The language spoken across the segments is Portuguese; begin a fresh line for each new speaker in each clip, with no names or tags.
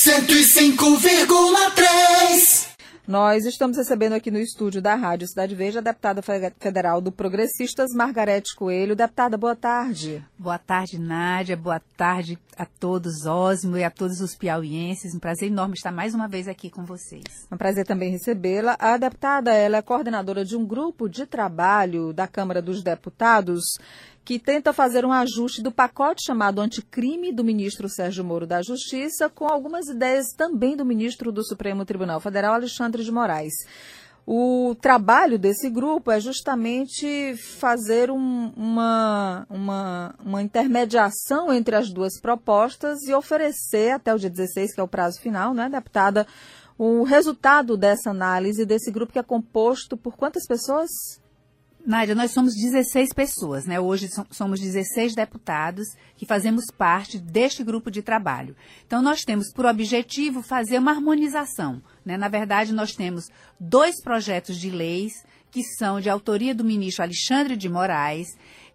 105,3
nós estamos recebendo aqui no estúdio da Rádio Cidade Verde a deputada federal do Progressistas, Margarete Coelho. Deputada, boa tarde.
Boa tarde, Nádia. Boa tarde a todos, Osmo, e a todos os piauienses. Um prazer enorme estar mais uma vez aqui com vocês.
Um prazer também recebê-la. A deputada ela é coordenadora de um grupo de trabalho da Câmara dos Deputados que tenta fazer um ajuste do pacote chamado anticrime do ministro Sérgio Moro da Justiça, com algumas ideias também do ministro do Supremo Tribunal Federal, Alexandre de Moraes. O trabalho desse grupo é justamente fazer um, uma, uma, uma intermediação entre as duas propostas e oferecer até o dia 16, que é o prazo final, né, deputada, o resultado dessa análise desse grupo que é composto por quantas pessoas?
Nádia, nós somos 16 pessoas, né? Hoje somos 16 deputados que fazemos parte deste grupo de trabalho. Então, nós temos por objetivo fazer uma harmonização. Né? Na verdade, nós temos dois projetos de leis que são de autoria do ministro Alexandre de Moraes.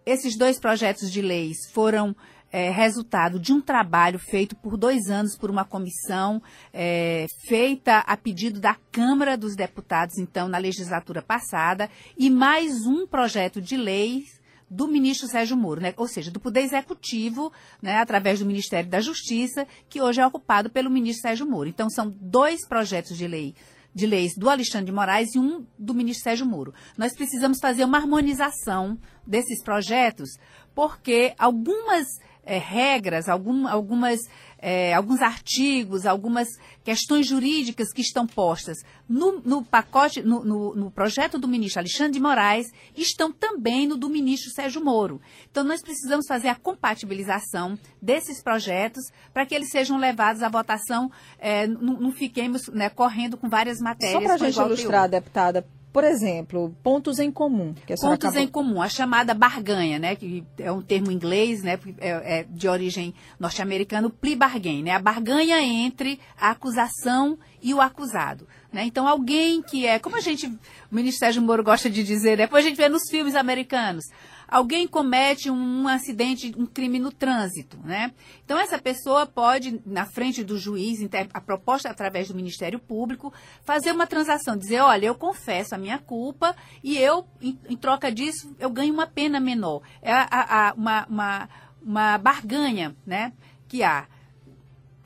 Esses dois projetos de leis foram é, resultado de um trabalho feito por dois anos por uma comissão é, feita a pedido da Câmara dos Deputados, então, na legislatura passada, e mais um projeto de lei do ministro Sérgio Moro, né? ou seja, do Poder Executivo, né, através do Ministério da Justiça, que hoje é ocupado pelo ministro Sérgio Moro. Então, são dois projetos de lei de leis do Alexandre de Moraes e um do ministro Sérgio Moro. Nós precisamos fazer uma harmonização desses projetos, porque algumas é, regras, algum, algumas, é, alguns artigos, algumas questões jurídicas que estão postas no, no pacote, no, no, no, projeto do ministro Alexandre de Moraes, estão também no do ministro Sérgio Moro. Então, nós precisamos fazer a compatibilização desses projetos para que eles sejam levados à votação, é, não, não, fiquemos né, correndo com várias matérias. Só
para a gente ilustrar, deputada, por exemplo, pontos em comum.
pontos acabou... em comum, a chamada barganha, né, que é um termo inglês, né, é, é de origem norte-americana, plea bargain, né, a barganha entre a acusação e o acusado. Né? Então, alguém que é, como a gente, o Ministério Moro gosta de dizer, depois a gente vê nos filmes americanos, alguém comete um acidente, um crime no trânsito, né? Então, essa pessoa pode, na frente do juiz, a proposta através do Ministério Público, fazer uma transação, dizer, olha, eu confesso a minha culpa e eu, em, em troca disso, eu ganho uma pena menor. É a, a, a, uma, uma, uma barganha, né, que há.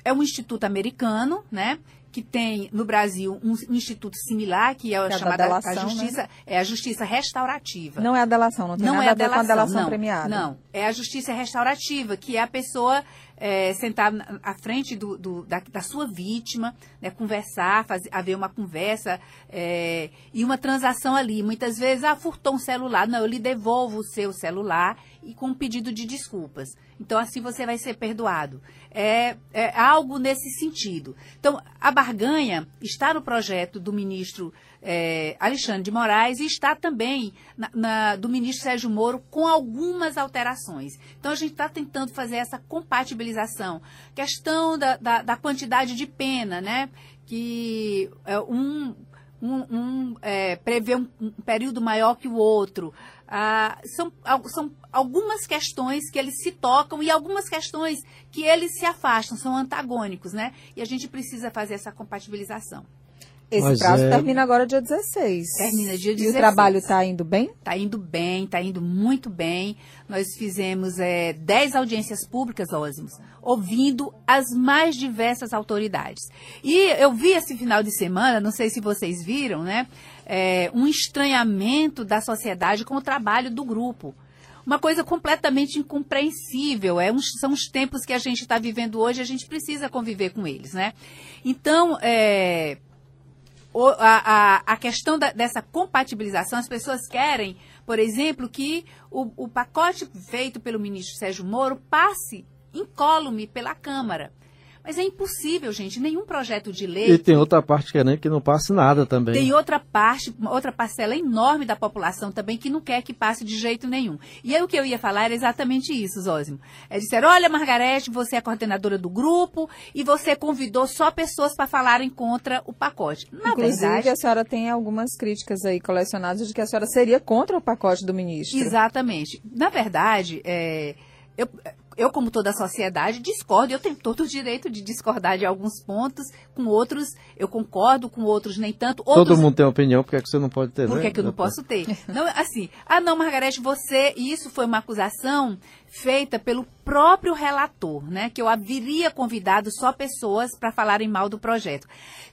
É um instituto americano, né, que tem no Brasil um, instituto similar, que é a que é chamada delação, a justiça, né? é a justiça restaurativa.
Não é a delação, não tem não nada é a, delação, a ver com a delação
não,
premiada.
Não, é a justiça restaurativa, que é a pessoa é, sentar à frente do, do, da, da, sua vítima, né, conversar, fazer, haver uma conversa é, e uma transação ali. Muitas vezes, ah, furtou um celular. Não, eu lhe devolvo o seu celular e com um pedido de desculpas. Então, assim você vai ser perdoado. É, é algo nesse sentido. Então, a barganha está no projeto do ministro é, Alexandre de Moraes e está também na, na, do ministro Sérgio Moro com algumas alterações. Então, a gente está tentando fazer essa compatibilização. Questão da, da, da quantidade de pena, né? Que é, um, um, um é, prevê um, um período maior que o outro. Ah, são, são algumas questões que eles se tocam e algumas questões que eles se afastam, são antagônicos, né? E a gente precisa fazer essa compatibilização.
Esse Mas prazo é... termina agora dia 16.
Termina dia 16.
E o trabalho está indo bem?
Está indo bem, está indo muito bem. Nós fizemos é, 10 audiências públicas, Ósimos, ouvindo as mais diversas autoridades. E eu vi esse final de semana, não sei se vocês viram, né? é, um estranhamento da sociedade com o trabalho do grupo. Uma coisa completamente incompreensível. É uns, são os tempos que a gente está vivendo hoje, a gente precisa conviver com eles, né? Então, é, o, a, a, a, questão da, dessa compatibilização, as pessoas querem, por exemplo, que o, o pacote feito pelo ministro Sérgio Moro passe incólume pela Câmara. Mas é impossível, gente, nenhum projeto de lei.
E tem outra parte querendo que não passe nada também.
Tem outra parte, outra parcela enorme da população também que não quer que passe de jeito nenhum. E aí o que eu ia falar era exatamente isso, Zózimo. É dizer, olha, Margarete, você é coordenadora do grupo e você convidou só pessoas para falarem contra o pacote.
Na Inclusive, verdade, a senhora tem algumas críticas aí colecionadas de que a senhora seria contra o pacote do ministro.
Exatamente. Na verdade, é, eu, eu, como toda a sociedade, discordo. Eu tenho todo o direito de discordar de alguns pontos, com outros eu concordo, com outros nem tanto. Outros,
Todo mundo tem opinião, por que, é que você não pode ter,
por
né?
que, é que eu não posso ter? Não, assim, ah não, Margarete, você, e isso foi uma acusação feita pelo próprio relator, né? Que eu haveria convidado só pessoas para falarem mal do projeto.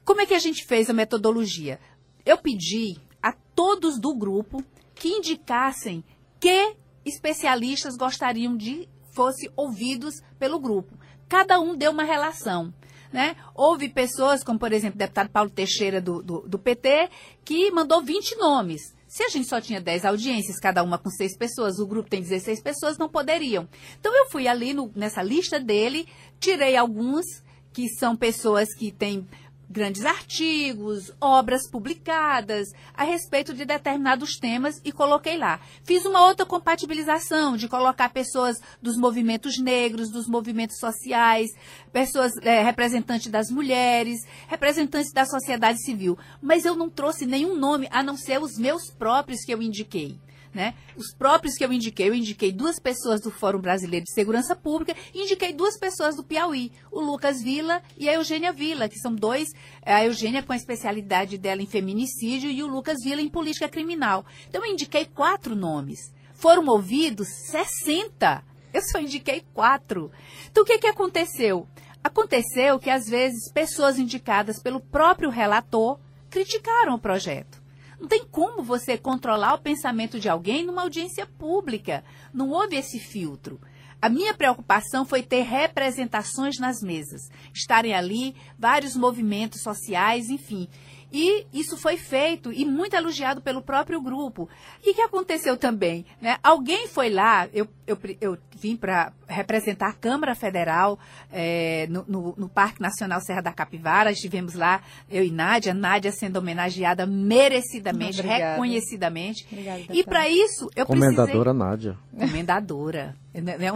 Como é que a gente fez a metodologia? Eu pedi a todos do grupo que indicassem que especialistas gostariam de fosse ouvidos pelo grupo. Cada um deu uma relação. Né? Houve pessoas, como por exemplo o deputado Paulo Teixeira do, do, do, PT, que mandou 20 nomes. Se a gente só tinha 10 audiências, cada uma com 6 pessoas, o grupo tem 16 pessoas, não poderiam. Então eu fui ali no, nessa lista dele, tirei alguns que são pessoas que têm grandes artigos, obras publicadas a respeito de determinados temas e coloquei lá. Fiz uma outra compatibilização de colocar pessoas dos movimentos negros, dos movimentos sociais, pessoas é, representantes das mulheres, representantes da sociedade civil. Mas eu não trouxe nenhum nome a não ser os meus próprios que eu indiquei. Né? Os próprios que eu indiquei, eu indiquei duas pessoas do Fórum Brasileiro de Segurança Pública indiquei duas pessoas do Piauí, o Lucas Vila e a Eugênia Vila, que são dois, é, a Eugênia com a especialidade dela em feminicídio e o Lucas Vila em política criminal. Então eu indiquei quatro nomes. Foram ouvidos 60. Eu só indiquei quatro. Então o que, que aconteceu? Aconteceu que às vezes pessoas indicadas pelo próprio relator criticaram o projeto. Não tem como você controlar o pensamento de alguém numa audiência pública. Não houve esse filtro. A minha preocupação foi ter representações nas mesas, estarem ali vários movimentos sociais, enfim. E isso foi feito e muito elogiado pelo próprio grupo. O que aconteceu também? Né? Alguém foi lá, eu, eu, eu vim para representar a Câmara Federal é, no, no, no, Parque Nacional Serra da Capivara, estivemos lá, eu e Nádia, Nádia sendo homenageada merecidamente, Obrigada. reconhecidamente. Obrigada, e para isso eu
Comendadora
precisei...
Nádia.
Comendadora.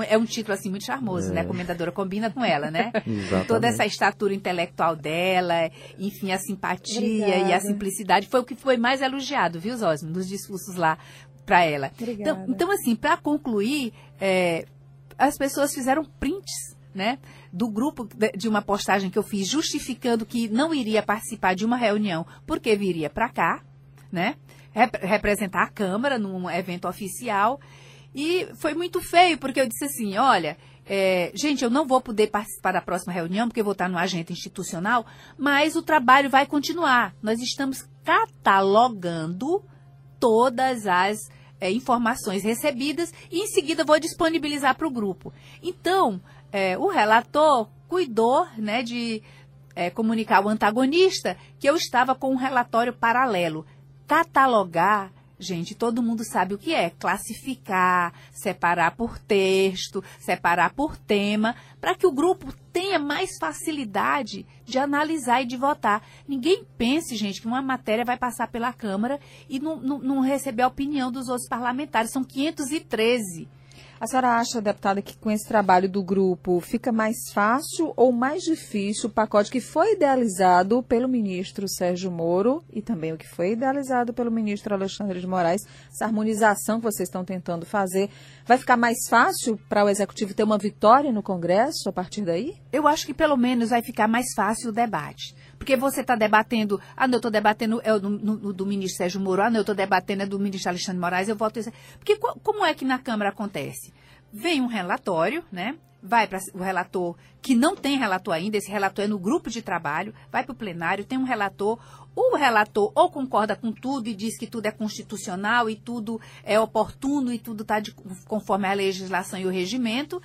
É um título assim muito charmoso, né? é. né? Comendadora combina com ela, né?
Exatamente.
Toda essa estatura intelectual dela, enfim, a simpatia Obrigada. e a simplicidade foi o que foi mais elogiado, viu, Zosmo, nos discursos lá para ela. Então, então, assim, para concluir, é, as pessoas fizeram prints, né? Do grupo de uma postagem que eu fiz justificando que não iria participar de uma reunião porque viria para cá, né? Rep representar a Câmara num evento oficial. E foi muito feio, porque eu disse assim: olha, é, gente, eu não vou poder participar da próxima reunião, porque eu vou estar no agente institucional, mas o trabalho vai continuar. Nós estamos catalogando todas as é, informações recebidas e em seguida vou disponibilizar para o grupo. Então, é, o relator cuidou né, de é, comunicar ao antagonista que eu estava com um relatório paralelo. Catalogar Gente, todo mundo sabe o que é classificar, separar por texto, separar por tema, para que o grupo tenha mais facilidade de analisar e de votar. Ninguém pense, gente, que uma matéria vai passar pela Câmara e não, não, não receber a opinião dos outros parlamentares. São 513
a senhora acha, deputada, que com esse trabalho do grupo fica mais fácil ou mais difícil o pacote que foi idealizado pelo ministro Sérgio Moro e também o que foi idealizado pelo ministro Alexandre de Moraes, essa harmonização que vocês estão tentando fazer, vai ficar mais fácil para o executivo ter uma vitória no Congresso a partir daí?
Eu acho que pelo menos vai ficar mais fácil o debate. Porque você está debatendo, ah, não, eu estou debatendo é do, no, do ministro Sérgio Moro, ah, não, eu estou debatendo é do ministro Alexandre Moraes, eu voto isso. Porque como é que na Câmara acontece? Vem um relatório, né? Vai para o relator que não tem relator ainda, esse relator é no grupo de trabalho, vai para o plenário, tem um relator, o relator ou concorda com tudo e diz que tudo é constitucional e tudo é oportuno e tudo está conforme a legislação e o regimento,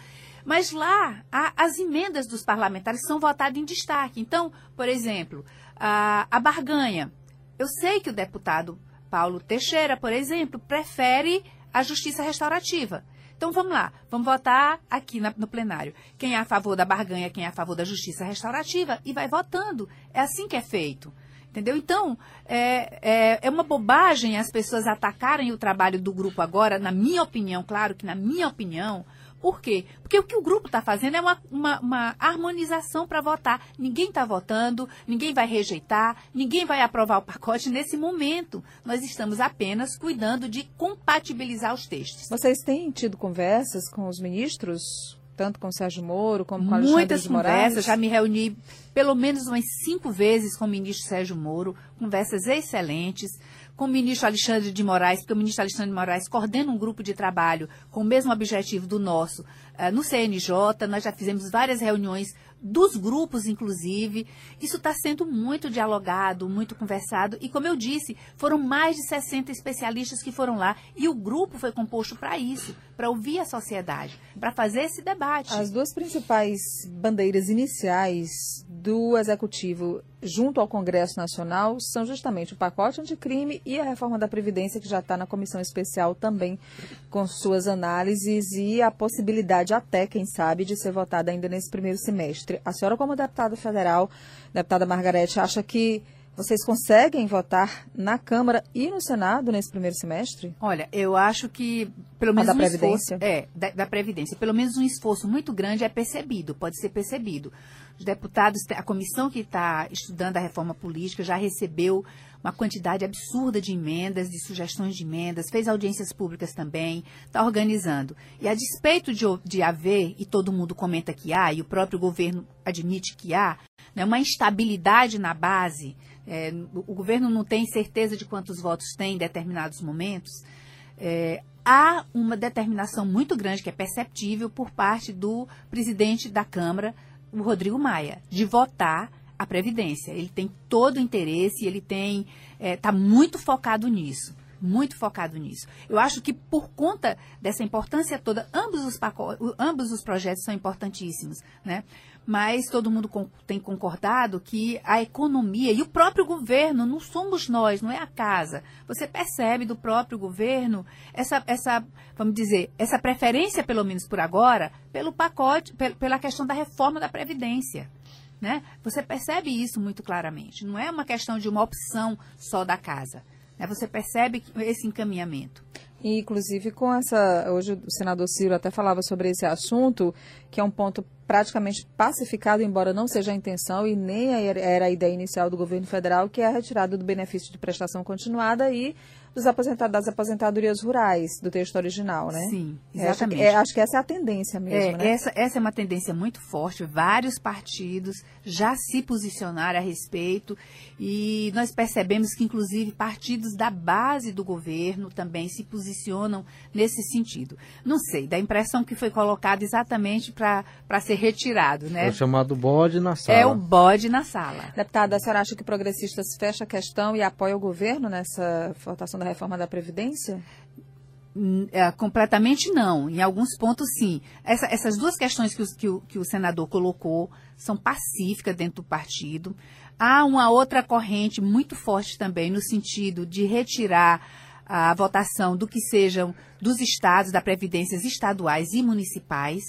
mas lá, a, as emendas dos parlamentares são votadas em destaque. Então, por exemplo, a, a barganha. Eu sei que o deputado Paulo Teixeira, por exemplo, prefere a justiça restaurativa. Então vamos lá, vamos votar aqui na, no plenário. Quem é a favor da barganha, quem é a favor da justiça restaurativa, e vai votando. É assim que é feito. Entendeu? Então, é, é, é, uma bobagem as pessoas atacarem o trabalho do grupo agora, na minha opinião, claro que na minha opinião, por quê? Porque o que o grupo está fazendo é uma, uma, uma harmonização para votar. Ninguém está votando, ninguém vai rejeitar, ninguém vai aprovar o pacote nesse momento. Nós estamos apenas cuidando de compatibilizar os textos.
Vocês têm tido conversas com os ministros tanto com o Sérgio Moro como com Alexandre
Muitas
de Moraes?
conversas, já me reuni pelo menos umas cinco vezes com o ministro Sérgio Moro, conversas excelentes, com o ministro Alexandre de Moraes, porque o ministro Alexandre de Moraes coordena um grupo de trabalho com o mesmo objetivo do nosso no CNJ, nós já fizemos várias reuniões dos grupos, inclusive. Isso está sendo muito dialogado, muito conversado. E, como eu disse, foram mais de 60 especialistas que foram lá. E o grupo foi composto para isso, para ouvir a sociedade, para fazer esse debate.
As duas principais bandeiras iniciais do Executivo junto ao Congresso Nacional são justamente o pacote anticrime e a reforma da Previdência, que já está na comissão especial também com suas análises e a possibilidade até, quem sabe, de ser votada ainda nesse primeiro semestre. A senhora, como deputada federal, deputada Margarete, acha que vocês conseguem votar na Câmara e no Senado nesse primeiro semestre?
Olha, eu acho que pelo menos
da
um
Previdência?
esforço, é, da, da Previdência, pelo menos um esforço muito grande é percebido, pode ser percebido. Os deputados, a comissão que está estudando a reforma política já recebeu uma quantidade absurda de emendas, de sugestões de emendas, fez audiências públicas também, está organizando. E a despeito de, de haver, e todo mundo comenta que há, e o próprio governo admite que há, né, uma instabilidade na base, é, o governo não tem certeza de quantos votos tem em determinados momentos, é, há uma determinação muito grande, que é perceptível, por parte do presidente da Câmara, o Rodrigo Maia, de votar a Previdência. Ele tem todo o interesse, ele tem está é, muito focado nisso. Muito focado nisso. Eu acho que por conta dessa importância toda, ambos os, pacotes, ambos os projetos são importantíssimos, né? mas todo mundo tem concordado que a economia e o próprio governo, não somos nós, não é a casa. Você percebe do próprio governo essa, essa vamos dizer, essa preferência, pelo menos por agora, pelo pacote, pela questão da reforma da Previdência. Né? Você percebe isso muito claramente. Não é uma questão de uma opção só da casa. Né? Você percebe esse encaminhamento.
E, inclusive, com essa. Hoje o senador Ciro até falava sobre esse assunto, que é um ponto praticamente pacificado, embora não seja a intenção e nem era a ideia inicial do governo federal, que é a retirada do benefício de prestação continuada e dos aposentados, das aposentadorias rurais do texto original, né?
Sim,
exatamente. É, acho, que, é, acho que essa é a tendência mesmo,
é,
né?
Essa, essa é uma tendência muito forte. Vários partidos já se posicionaram a respeito e nós percebemos que, inclusive, partidos da base do governo também se posicionam nesse sentido. Não sei, dá a impressão que foi colocado exatamente para ser retirado, né?
É chamado bode na sala.
É o bode na sala.
Deputada, a senhora acha que progressistas fecha a questão e apoia o governo nessa votação da reforma da Previdência?
É, completamente não. Em alguns pontos, sim. Essa, essas duas questões que o, que, o, que o senador colocou são pacíficas dentro do partido. Há uma outra corrente muito forte também no sentido de retirar a votação do que sejam dos estados, da previdências estaduais e municipais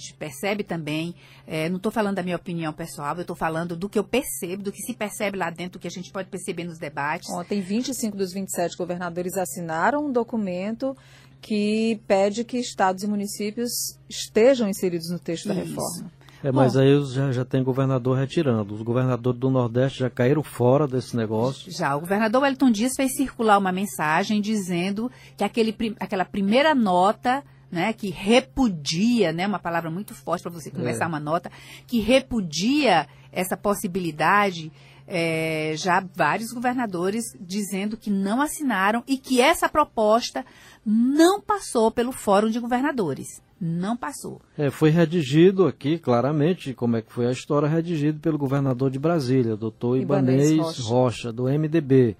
gente percebe também, é, não estou falando da minha opinião pessoal, eu estou falando do que eu percebo, do que se percebe lá dentro, do que a gente pode perceber nos debates.
Ontem, 25 dos 27 governadores assinaram um documento que pede que estados e municípios estejam inseridos no texto Isso. da reforma.
É, mas Bom, aí já, já tem governador retirando. Os governadores do Nordeste já caíram fora desse negócio.
Já, o governador Wellington Dias fez circular uma mensagem dizendo que aquele, aquela primeira nota né, que repudia, né, uma palavra muito forte para você começar é. uma nota, que repudia essa possibilidade, é, já vários governadores dizendo que não assinaram e que essa proposta não passou pelo Fórum de Governadores. Não passou.
É, foi redigido aqui, claramente, como é que foi a história, redigido pelo governador de Brasília, doutor Ibanez, Ibanez Rocha. Rocha, do MDB.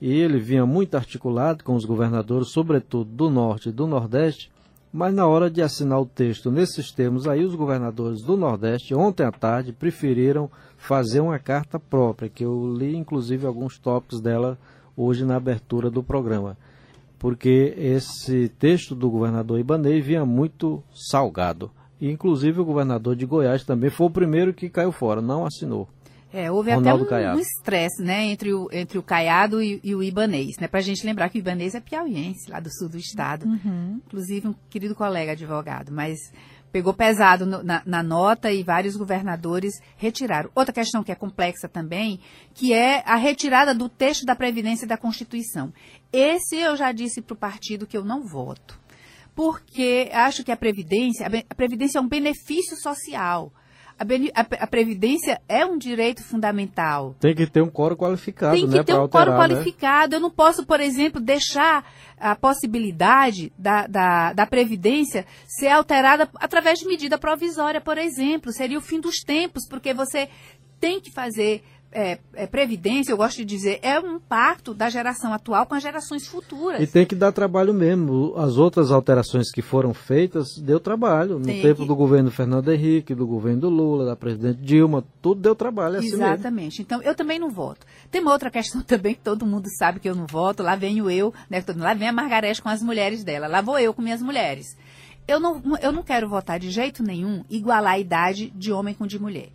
E ele vinha muito articulado com os governadores, sobretudo do Norte e do Nordeste, mas na hora de assinar o texto nesses termos aí, os governadores do Nordeste, ontem à tarde, preferiram fazer uma carta própria, que eu li inclusive alguns tópicos dela hoje na abertura do programa. Porque esse texto do governador Ibanez vinha muito salgado. E, inclusive o governador de Goiás também foi o primeiro que caiu fora, não assinou.
É, houve Ronaldo até um estresse, né, entre o, entre o Caiado e, e o Ibanês, né, pra gente lembrar que o Ibanês é piauiense, lá do sul do estado. Uhum. Inclusive um querido colega advogado, mas pegou pesado no, na, na, nota e vários governadores retiraram. Outra questão que é complexa também, que é a retirada do texto da Previdência e da Constituição. Esse eu já disse para o partido que eu não voto porque acho que a Previdência, a Previdência é um benefício social. A, Previdência é um direito fundamental.
Tem que ter um coro qualificado,
Tem que
né,
ter um alterar, coro né? qualificado. Eu não posso, por exemplo, deixar a possibilidade da, da, da Previdência ser alterada através de medida provisória, por exemplo. Seria o fim dos tempos, porque você tem que fazer é, é, previdência, eu gosto de dizer, é um pacto da geração atual com as gerações futuras.
E tem que dar trabalho mesmo. As outras alterações que foram feitas deu trabalho. No tem tempo que... do governo Fernando Henrique, do governo Lula, da presidente Dilma, tudo deu trabalho. É assim
Exatamente.
Mesmo.
Então, eu também não voto. Tem uma outra questão também que todo mundo sabe que eu não voto. Lá venho eu, né, lá vem a Margarete com as mulheres dela. Lá vou eu com minhas mulheres. Eu não, eu não quero votar de jeito nenhum igualar a idade de homem com de mulher.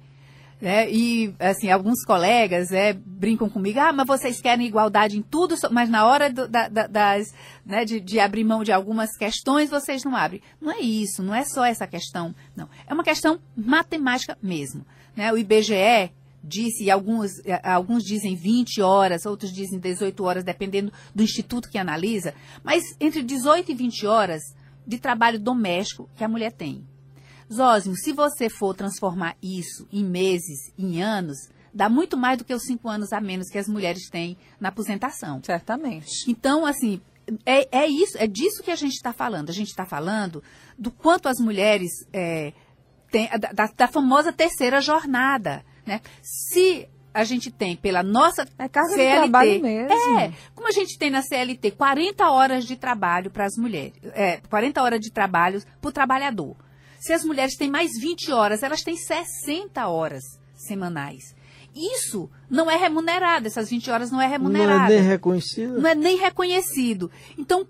Né? E, assim, alguns colegas é, brincam comigo, ah, mas vocês querem igualdade em tudo, mas na hora do, da, da, das, né, de, de, abrir mão de algumas questões, vocês não abrem. Não é isso, não é só essa questão, não. É uma questão matemática mesmo. Né? O IBGE disse, alguns, alguns dizem 20 horas, outros dizem 18 horas, dependendo do instituto que analisa, mas entre 18 e 20 horas de trabalho doméstico que a mulher tem. Zósimo, se você for transformar isso em meses, em anos, dá muito mais do que os cinco anos a menos que as mulheres têm na aposentação.
Certamente.
Então, assim, é, é isso, é disso que a gente está falando. A gente está falando do quanto as mulheres é, têm, da, da, famosa terceira jornada, né? Se a gente tem pela nossa
é carga CLT, de trabalho mesmo.
É, como a gente tem na CLT 40 horas de trabalho para as mulheres, é, 40 horas de trabalho para o trabalhador. Se as mulheres têm mais 20 horas, elas têm 60 horas semanais. Isso não é remunerado, essas 20 horas não é remunerado.
Não é nem reconhecido.
Não é nem reconhecido. Então,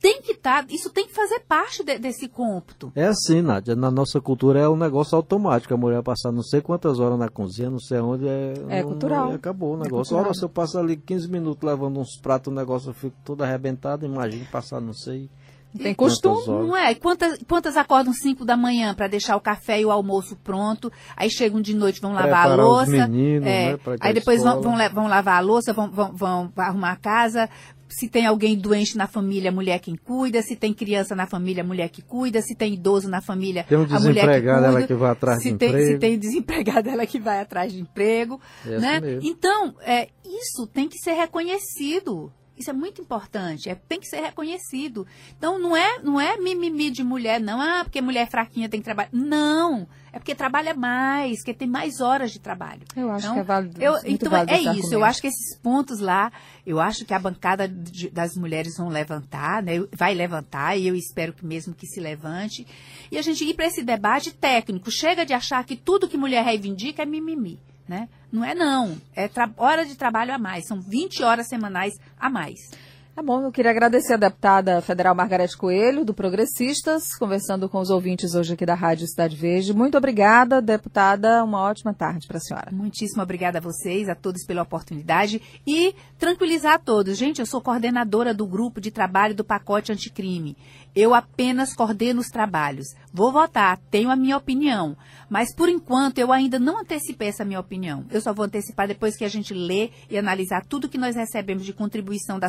tem que estar, tá, isso tem que fazer parte de, desse cômputo.
É assim, Nádia, na nossa cultura é um negócio automático, a mulher passar não sei quantas horas na cozinha, não sei onde, é,
é não, cultural.
Acabou o é negócio. É Ora, se eu passo ali 15 minutos levando uns pratos, o negócio eu fico todo arrebentado, imagine passar, não sei...
Tem costume.
Não é? Quantas, quantas acordam 5 da manhã para deixar o café e o almoço pronto? Aí chegam de noite, vão lavar Preparar a louça.
Meninos,
é,
né,
aí depois vão, vão, vão, lavar a louça, vão, vão, vão arrumar a casa. Se tem alguém doente na família, a mulher quem cuida. Se tem criança na família, a mulher que cuida. Se tem idoso na família,
tem um
a mulher que cuida.
ela que vai atrás
se
de
tem,
emprego.
Se tem desempregado, ela que vai atrás de emprego. É né? Assim então, é, isso tem que ser reconhecido. Isso é muito importante, é, tem que ser reconhecido. Então, não é, não é mimimi de mulher, não. Ah, porque mulher fraquinha tem que trabalhar. Não, é porque trabalha mais, porque tem mais horas de trabalho.
Eu acho
então,
que é válido.
Eu, então, válido é isso. Eu acho que esses pontos lá, eu acho que a bancada de, das mulheres vão levantar, né? vai levantar, e eu espero que mesmo que se levante. E a gente ir para esse debate técnico. Chega de achar que tudo que mulher reivindica é mimimi. Né? Não é não, é hora de trabalho a mais, são 20 horas semanais a mais.
Tá bom, eu queria agradecer a deputada federal Margarete Coelho, do Progressistas, conversando com os ouvintes hoje aqui da Rádio Cidade Verde. Muito obrigada, deputada. Uma ótima tarde para a senhora.
Muitíssimo obrigada a vocês, a todos pela oportunidade e tranquilizar a todos. Gente, eu sou coordenadora do grupo de trabalho do pacote anticrime. Eu apenas coordeno os trabalhos. Vou votar, tenho a minha opinião, mas por enquanto eu ainda não antecipei essa minha opinião. Eu só vou antecipar depois que a gente lê e analisar tudo que nós recebemos de contribuição da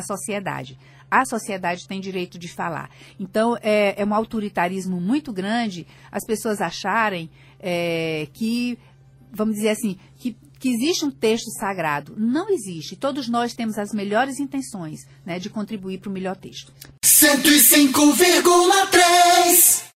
sociedade. A sociedade tem direito de falar. Então, é, é um autoritarismo muito grande as pessoas acharem é, que, vamos dizer assim, que que existe um texto sagrado. Não existe. Todos nós temos as melhores intenções né, de contribuir para o melhor texto. 105,3